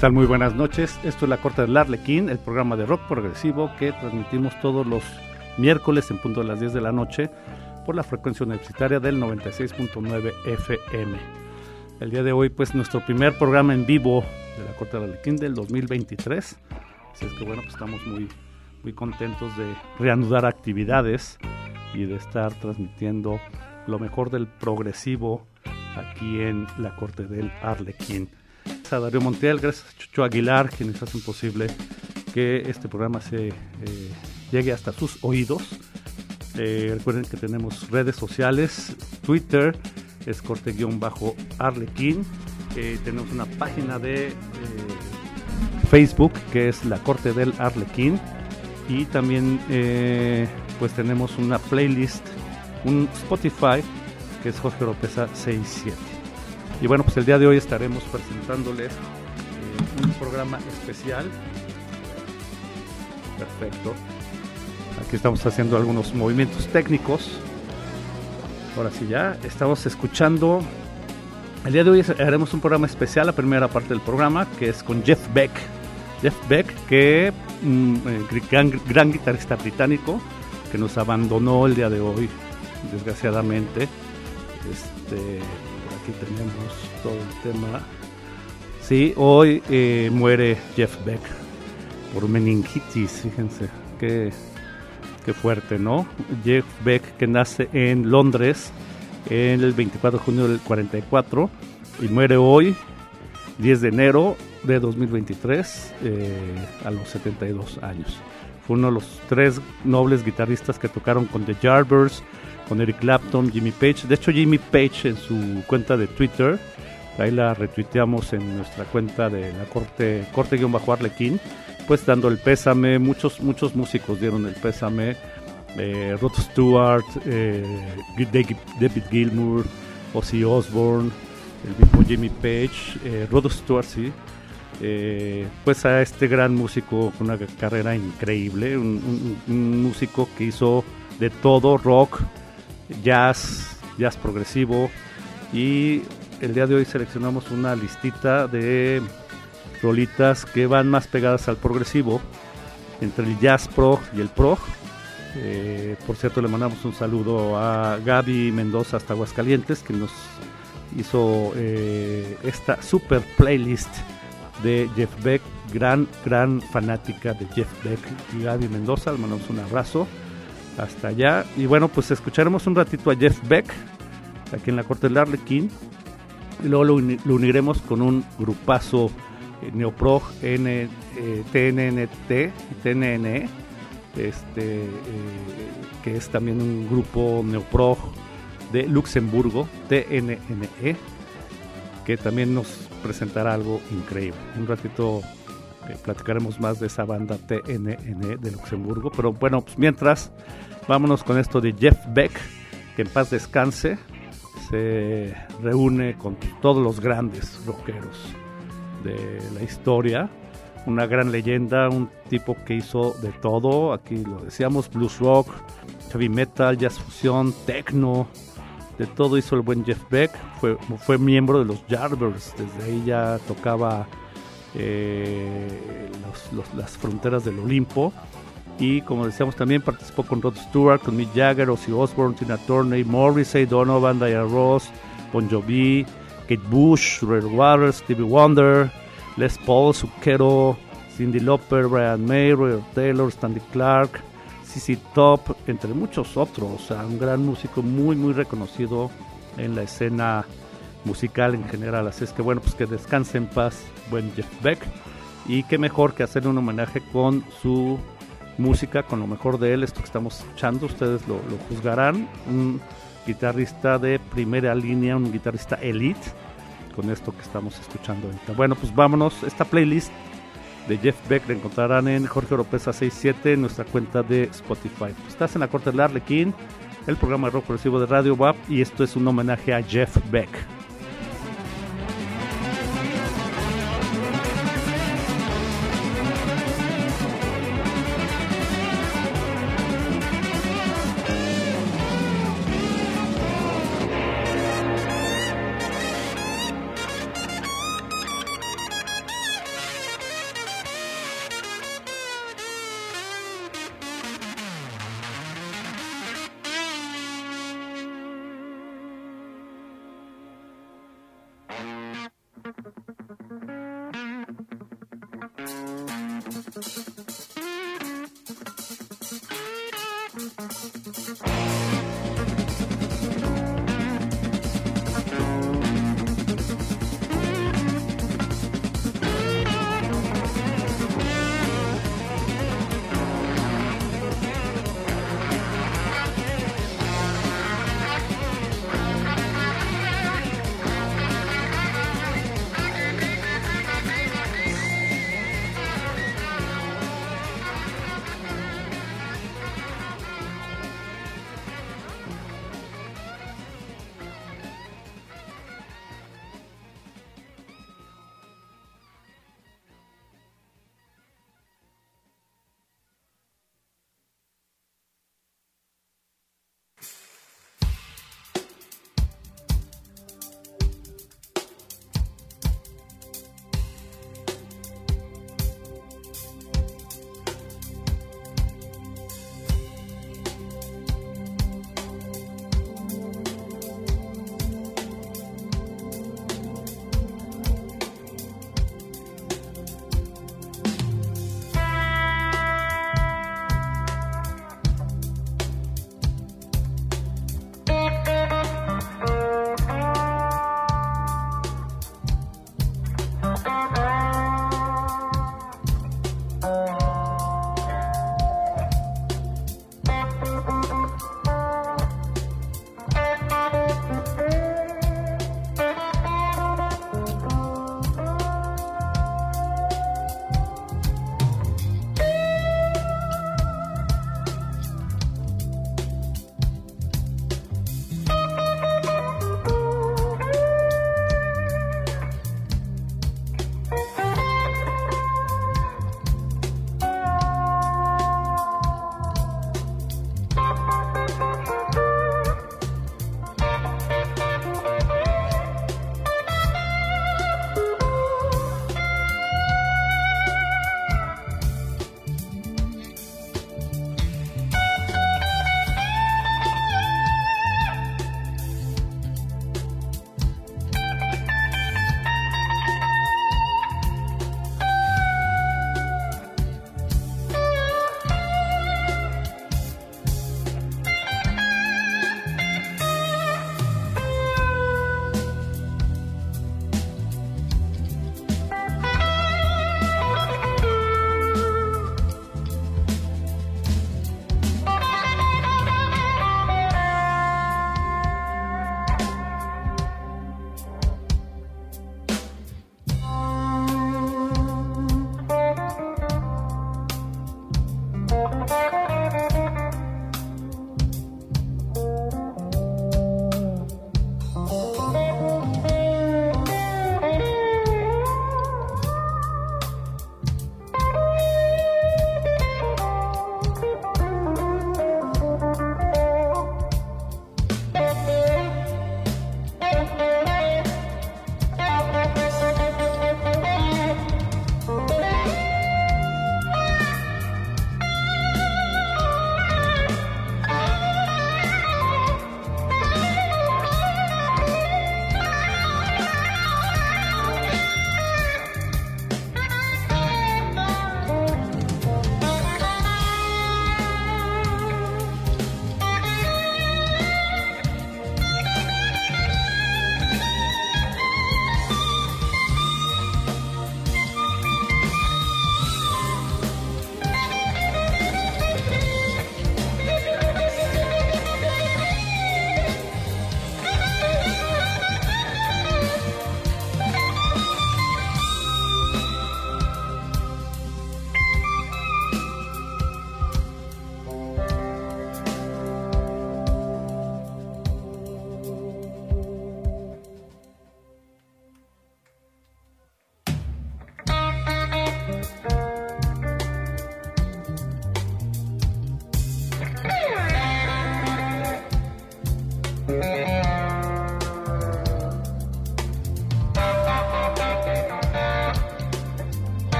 Tal? Muy buenas noches. Esto es La Corte del Arlequín, el programa de rock progresivo que transmitimos todos los miércoles en punto de las 10 de la noche por la frecuencia universitaria del 96.9 FM. El día de hoy, pues, nuestro primer programa en vivo de La Corte del Arlequín del 2023. Así es que, bueno, pues estamos muy, muy contentos de reanudar actividades y de estar transmitiendo lo mejor del progresivo aquí en La Corte del Arlequín a Darío Montiel, gracias a Chucho Aguilar, quienes hacen posible que este programa se eh, llegue hasta sus oídos. Eh, recuerden que tenemos redes sociales, Twitter es corte-arlequín, eh, tenemos una página de Facebook que es la Corte del Arlequín y también pues tenemos una playlist, un Spotify que es Jorge Oropesa 67. Y bueno, pues el día de hoy estaremos presentándoles eh, un programa especial. Perfecto. Aquí estamos haciendo algunos movimientos técnicos. Ahora sí ya, estamos escuchando. El día de hoy haremos un programa especial, la primera parte del programa, que es con Jeff Beck. Jeff Beck, que mm, eh, gran, gran guitarrista británico, que nos abandonó el día de hoy, desgraciadamente. Este, tenemos todo el tema. Sí, hoy eh, muere Jeff Beck por meningitis, fíjense, qué, qué fuerte, ¿no? Jeff Beck que nace en Londres el 24 de junio del 44 y muere hoy, 10 de enero de 2023, eh, a los 72 años. Fue uno de los tres nobles guitarristas que tocaron con The Jarbers, con Eric Clapton, Jimmy Page. De hecho, Jimmy Page en su cuenta de Twitter, ahí la retuiteamos en nuestra cuenta de la corte, corte-arlequín, pues dando el pésame. Muchos, muchos músicos dieron el pésame. Eh, Rod Stewart, eh, David Gilmour, Ozzy Osbourne, el mismo Jimmy Page, eh, Rod Stewart, sí. Eh, pues a este gran músico con una carrera increíble, un músico que hizo de todo, rock, jazz, jazz progresivo y el día de hoy seleccionamos una listita de rolitas que van más pegadas al progresivo entre el jazz prog y el prog. Eh, por cierto, le mandamos un saludo a Gaby Mendoza hasta Aguascalientes que nos hizo eh, esta super playlist de Jeff Beck, gran, gran fanática de Jeff Beck y Gaby Mendoza. Le mandamos un abrazo hasta allá. Y bueno, pues escucharemos un ratito a Jeff Beck, aquí en la corte del Arlequín. Y luego lo, uniremos con un grupazo eh, Neoprog N, eh, TNNT, TNNE, este, eh, que es también un grupo Neoprog de Luxemburgo, TNNE, que también nos presentará algo increíble. Un ratito platicaremos más de esa banda TNN de Luxemburgo. Pero bueno, pues mientras Vámonos con esto de Jeff Beck, que en paz descanse, se reúne con todos los grandes rockeros de la historia. Una gran leyenda, un tipo que hizo de todo, aquí lo decíamos, blues rock, heavy metal, jazz fusión, techno, de todo hizo el buen Jeff Beck. Fue, fue miembro de los Jarvers, desde ahí ya tocaba eh, las fronteras del Olimpo y como decíamos también participó con Rod Stewart, con Mick Jagger, Ozzy Osbourne, Tina Turner, Morrissey, Donovan, Diana Ross, Bon Jovi, Kate Bush, Red Waters, Stevie Wonder, Les Paul, Zucchero, Cindy Lauper, Brian May, Roy Taylor, Stanley Clark, CC Top, entre muchos otros. Un gran músico muy, muy reconocido en la escena musical en general. Así es que bueno, pues que descanse en paz, buen Jeff Beck. Y qué mejor que hacerle un homenaje con su música con lo mejor de él, esto que estamos escuchando, ustedes lo, juzgarán, un guitarrista de primera línea, un guitarrista elite, con esto que estamos escuchando ahorita. Bueno, pues vámonos, esta playlist de Jeff Beck la encontrarán en Jorge Oropesa 67 en nuestra cuenta de Spotify. Estás en la corte del Arlequín, el programa de rock progresivo de Radio WAP, y esto es un homenaje a Jeff Beck.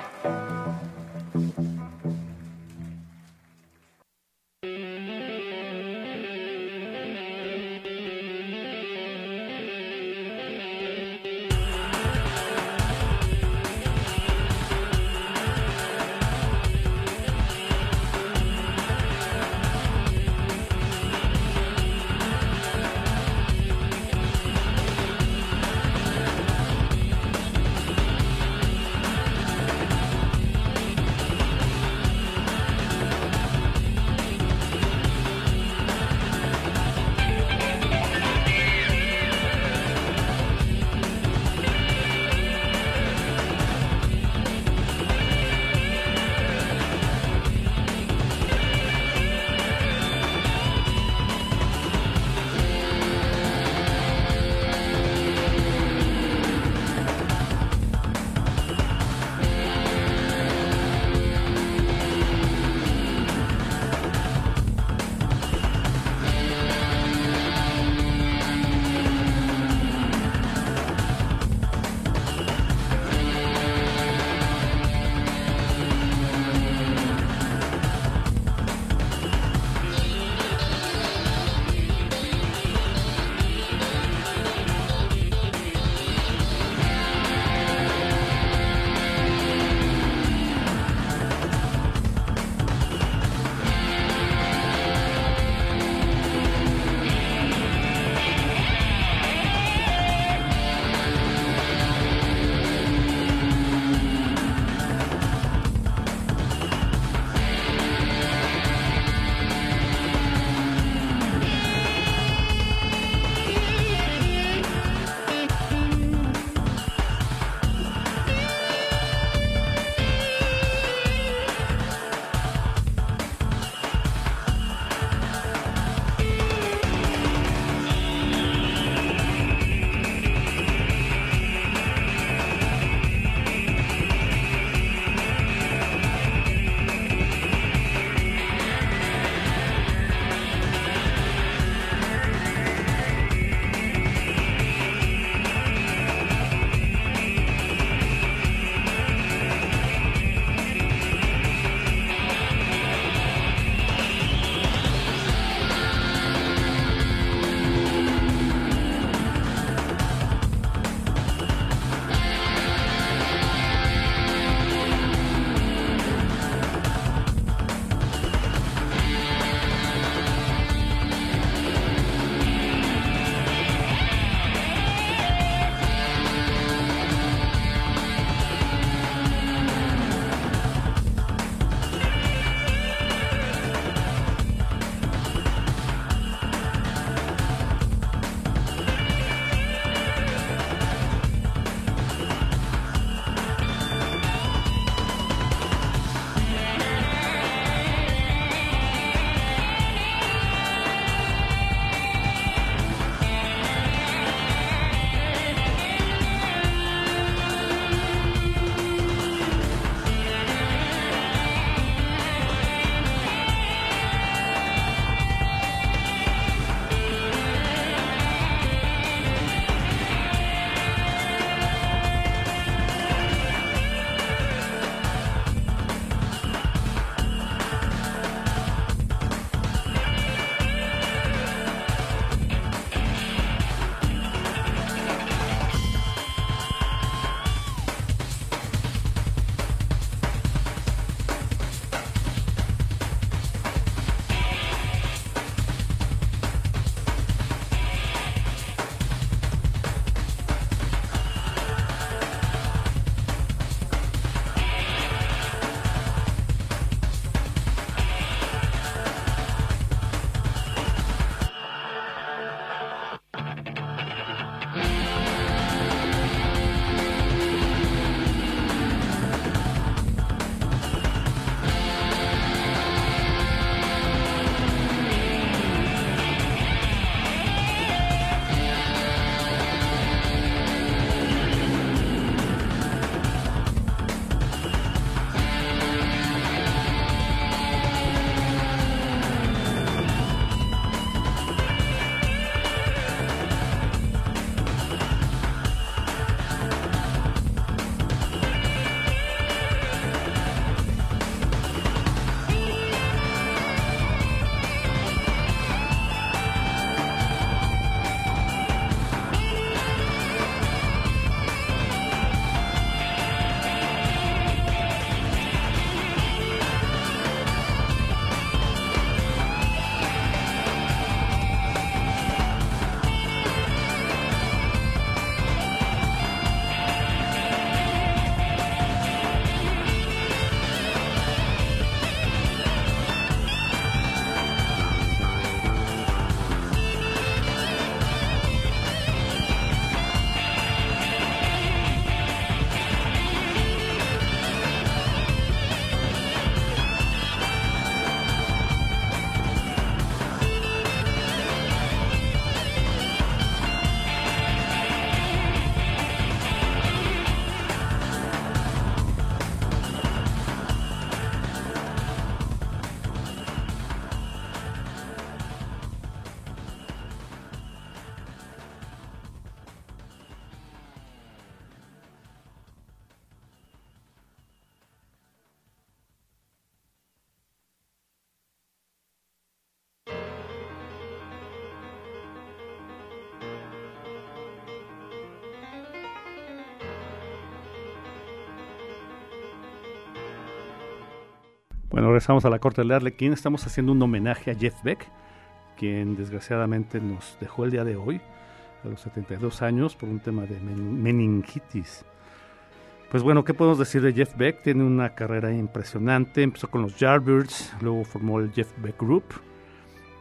감사합니다. Bueno, regresamos a la corte del Arlequín. Estamos haciendo un homenaje a Jeff Beck, quien desgraciadamente nos dejó el día de hoy, a los 72 años, por un tema de meningitis. Pues bueno, ¿qué podemos decir de Jeff Beck? Tiene una carrera impresionante. Empezó con los Yardbirds, luego formó el Jeff Beck Group.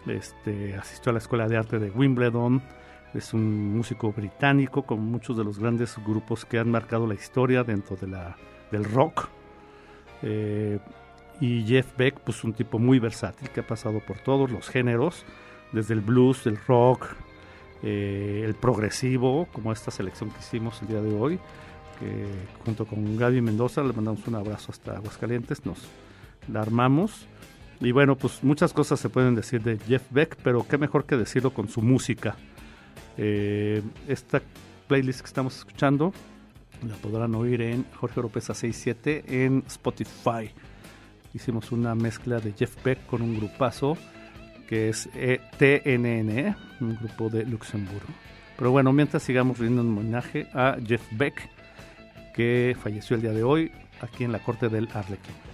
Este, asistió a la Escuela de Arte de Wimbledon. Es un músico británico con muchos de los grandes grupos que han marcado la historia dentro de la, del rock. Eh, y Jeff Beck, pues un tipo muy versátil que ha pasado por todos los géneros, desde el blues, el rock, eh, el progresivo, como esta selección que hicimos el día de hoy, que junto con Gaby Mendoza le mandamos un abrazo hasta Aguascalientes, nos la armamos. Y bueno, pues muchas cosas se pueden decir de Jeff Beck, pero qué mejor que decirlo con su música. Eh, esta playlist que estamos escuchando la podrán oír en Jorge Oropesa 67 en Spotify hicimos una mezcla de Jeff Beck con un grupazo que es e TNN, un grupo de Luxemburgo. Pero bueno, mientras sigamos riendo un homenaje a Jeff Beck, que falleció el día de hoy aquí en la corte del Arlequín.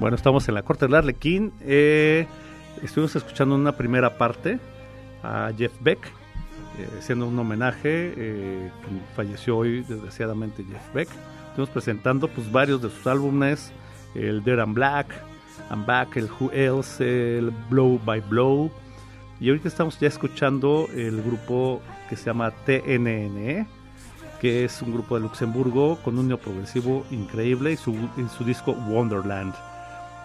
Bueno, estamos en la corte del Arlequín. Eh, estuvimos escuchando una primera parte a Jeff Beck, eh, un homenaje, eh, falleció hoy desgraciadamente Jeff Beck. Estuvimos presentando pues varios de sus álbumes, el Dead and Black, I'm Back, el Who Else, el Blow by Blow. Y ahorita estamos ya escuchando el grupo que se llama TNNE, que es un grupo de Luxemburgo con un neoprogresivo increíble y su, y su disco Wonderland.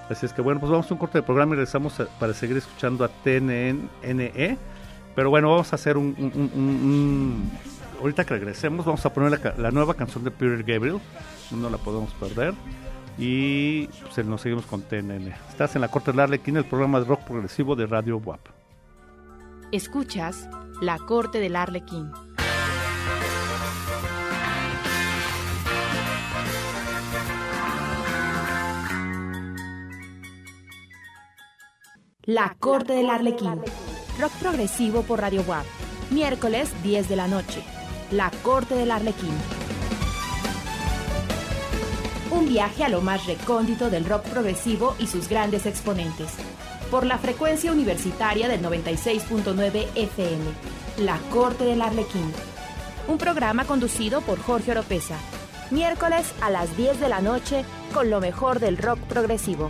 Así es que bueno, pues vamos a un corte de programa y regresamos para seguir escuchando a TNNE. Pero bueno, vamos a hacer un, Ahorita que regresemos, vamos a poner la, nueva canción de Peter Gabriel. No la podemos perder. Y pues, nos seguimos con TNN. Estás en la Corte del Arlequín, el programa de rock progresivo de Radio WAP. Escuchas La Corte del Arlequín. La Corte del Arlequín. Rock progresivo por Radio WAP. Miércoles 10 de la noche. La Corte del Arlequín. Un viaje a lo más recóndito del rock progresivo y sus grandes exponentes. Por la frecuencia universitaria del 96.9 FM. La Corte del Arlequín. Un programa conducido por Jorge Oropesa. Miércoles a las 10 de la noche con lo mejor del rock progresivo.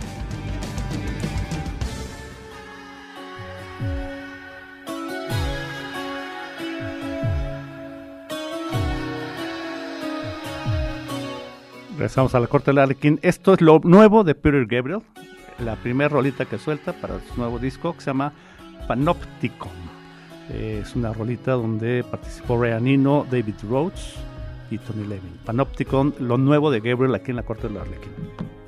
Regresamos a la Corte del Arlequín. Esto es lo nuevo de Peter Gabriel. La primera rolita que suelta para su nuevo disco que se llama Panopticon. Eh, es una rolita donde participó Ryan Eno, David Rhodes y Tony Levin. Panopticon, lo nuevo de Gabriel aquí en la Corte del Arlequín. In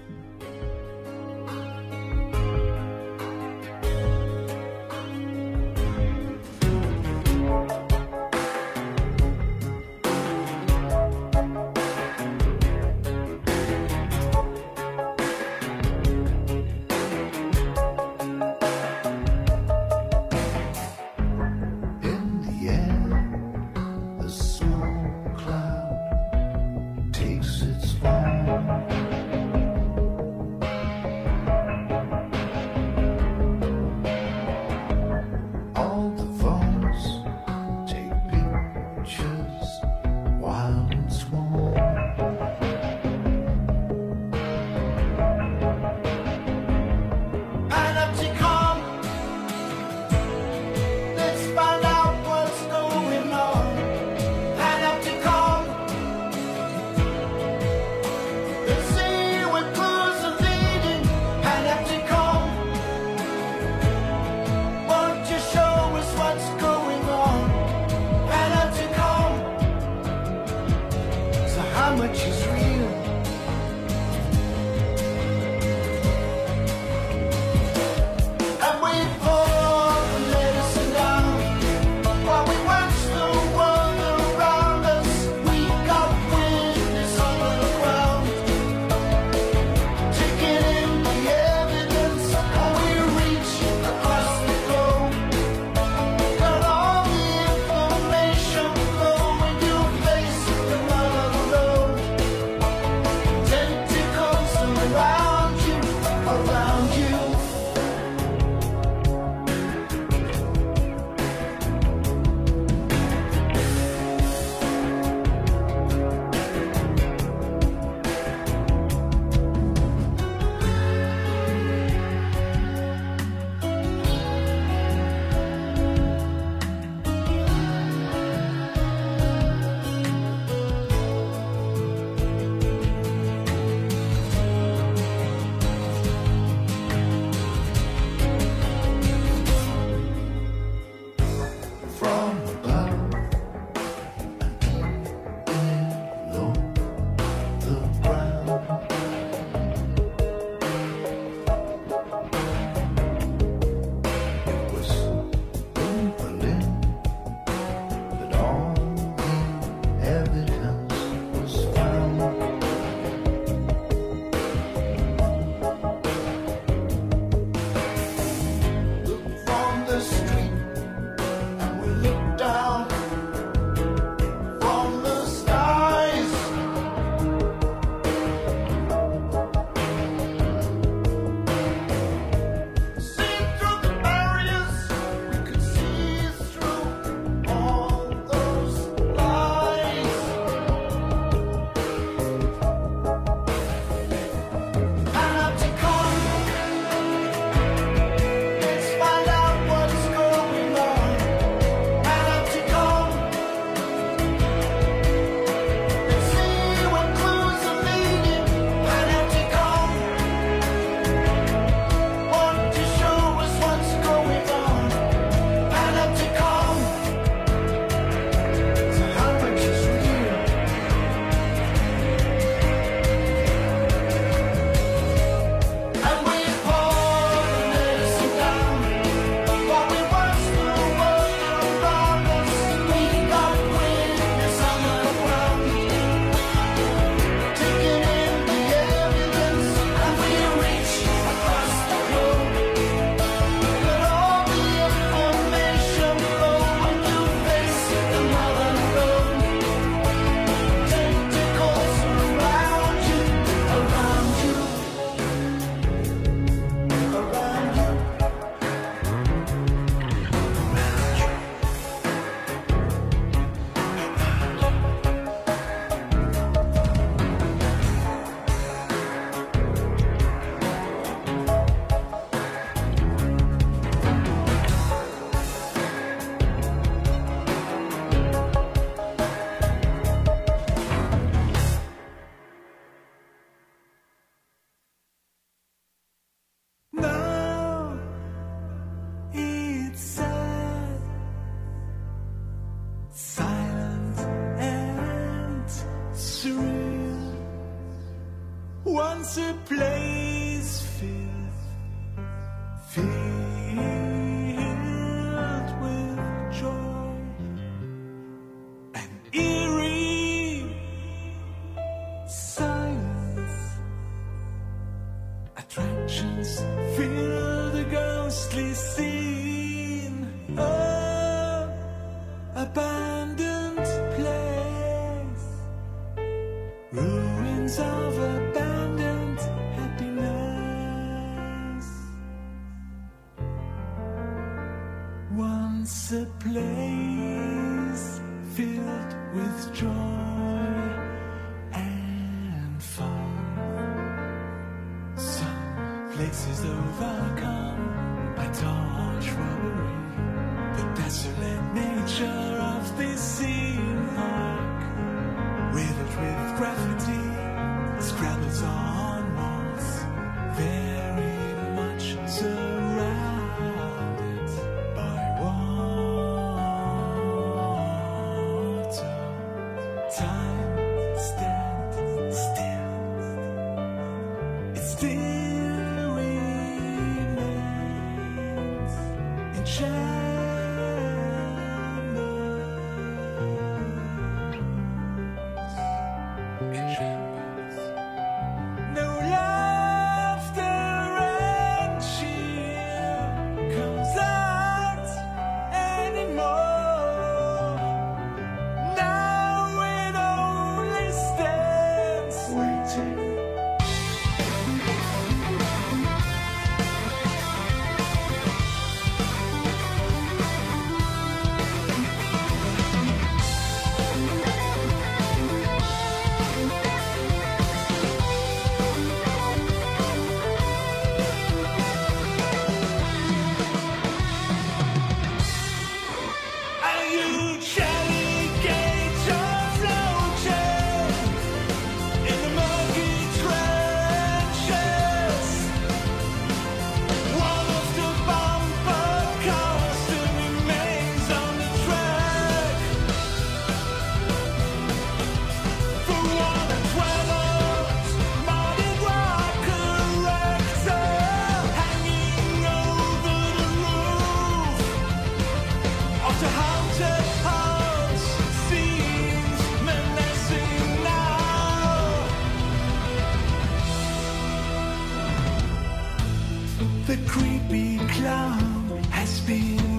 The creepy clown has been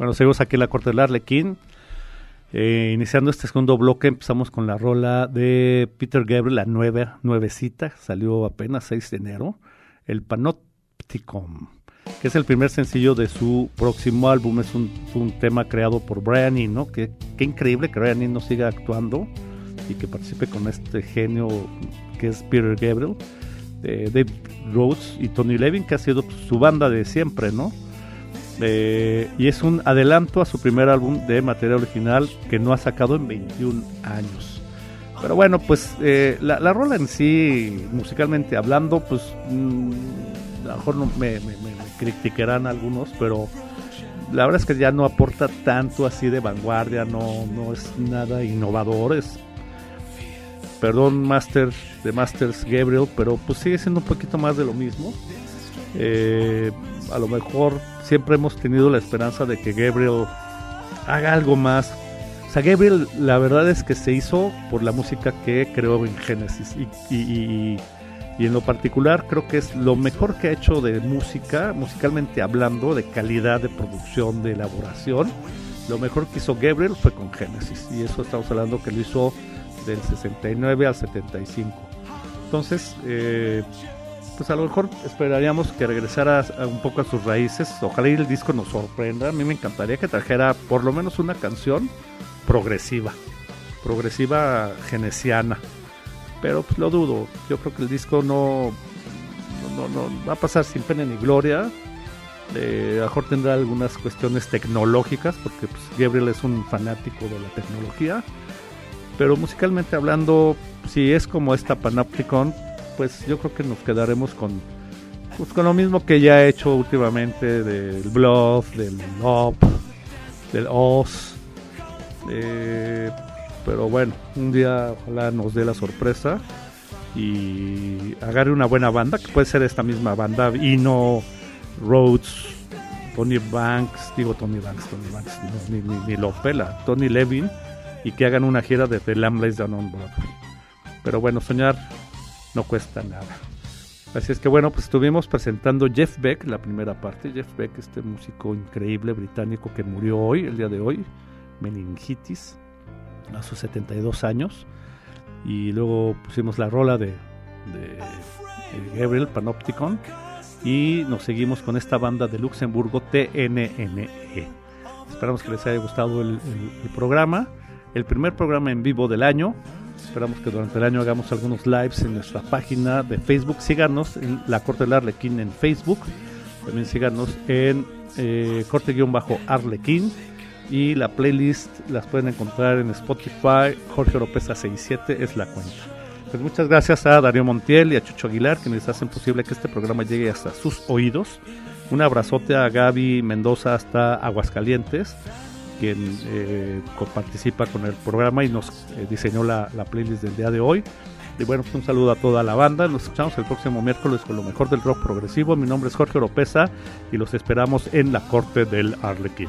Bueno, seguimos aquí en la corte del Arlequín. Eh, iniciando este segundo bloque, empezamos con la rola de Peter Gabriel, la nueva, nuevecita, salió apenas 6 de enero, el Panopticon, que es el primer sencillo de su próximo álbum. Es un, un tema creado por Brian Eno, que qué increíble que Brian Eno siga actuando y que participe con este genio que es Peter Gabriel, eh, Dave Rhodes y Tony Levin, que ha sido pues, su banda de siempre, ¿no? Eh, y es un adelanto a su primer álbum de material original que no ha sacado en 21 años. Pero bueno, pues eh, la, la, rola en sí, musicalmente hablando, pues mmm, a lo mejor no me, me, me, criticarán algunos, pero la verdad es que ya no aporta tanto así de vanguardia, no, no es nada innovador, es perdón Master de Masters Gabriel, pero pues sigue siendo un poquito más de lo mismo. Eh, a lo mejor siempre hemos tenido la esperanza de que Gabriel haga algo más. O sea, Gabriel la verdad es que se hizo por la música que creó en Genesis y, y, y, y, en lo particular creo que es lo mejor que ha hecho de música, musicalmente hablando, de calidad de producción, de elaboración. Lo mejor que hizo Gabriel fue con Genesis y eso estamos hablando que lo hizo del 69 al 75. Entonces, eh, pues a lo mejor esperaríamos que regresara un poco a sus raíces. Ojalá y el disco nos sorprenda. A mí me encantaría que trajera por lo menos una canción progresiva, progresiva genesiana. Pero pues lo dudo. Yo creo que el disco no, no, no, no va a pasar sin pena ni gloria. Eh, a lo mejor tendrá algunas cuestiones tecnológicas, porque pues, Gabriel es un fanático de la tecnología. Pero musicalmente hablando, si es como esta Panopticon, pues yo creo que nos quedaremos con, pues con lo mismo que ya he hecho últimamente del Bluff, del Lop, del Oz. Eh, pero bueno, un día ojalá nos dé la sorpresa y agarre una buena banda, que puede ser esta misma banda, y no Rhodes, Tony Banks, digo Tony Banks, Tony Banks, ni, ni, lo pela, Tony Levin, y que hagan una gira de The Lamb Down on Broadway. Pero bueno, soñar no cuesta nada. Así es que bueno, pues estuvimos presentando Jeff Beck, la primera parte. Jeff Beck, este músico increíble británico que murió hoy, el día de hoy, meningitis, a sus 72 años. Y luego pusimos la rola de, Gabriel Panopticon. Y nos seguimos con esta banda de Luxemburgo, TNNE. Esperamos que les haya gustado el programa. El primer programa en vivo del año. Esperamos que durante el año hagamos algunos lives en nuestra página de Facebook. Síganos en la Corte del Arlequín en Facebook. También síganos en eh, Corte-Arlequín. Y la playlist las pueden encontrar en Spotify. Jorge Oropesa 67 es la cuenta. Pues muchas gracias a Darío Montiel y a Chucho Aguilar quienes hacen posible que este programa llegue hasta sus oídos. Un abrazote a Gaby Mendoza hasta Aguascalientes quien eh, participa con el programa y nos eh, diseñó la, la, playlist del día de hoy. Y bueno, pues un saludo a toda la banda. Nos escuchamos el próximo miércoles con lo mejor del rock progresivo. Mi nombre es Jorge Oropesa y los esperamos en la corte del Arlequín.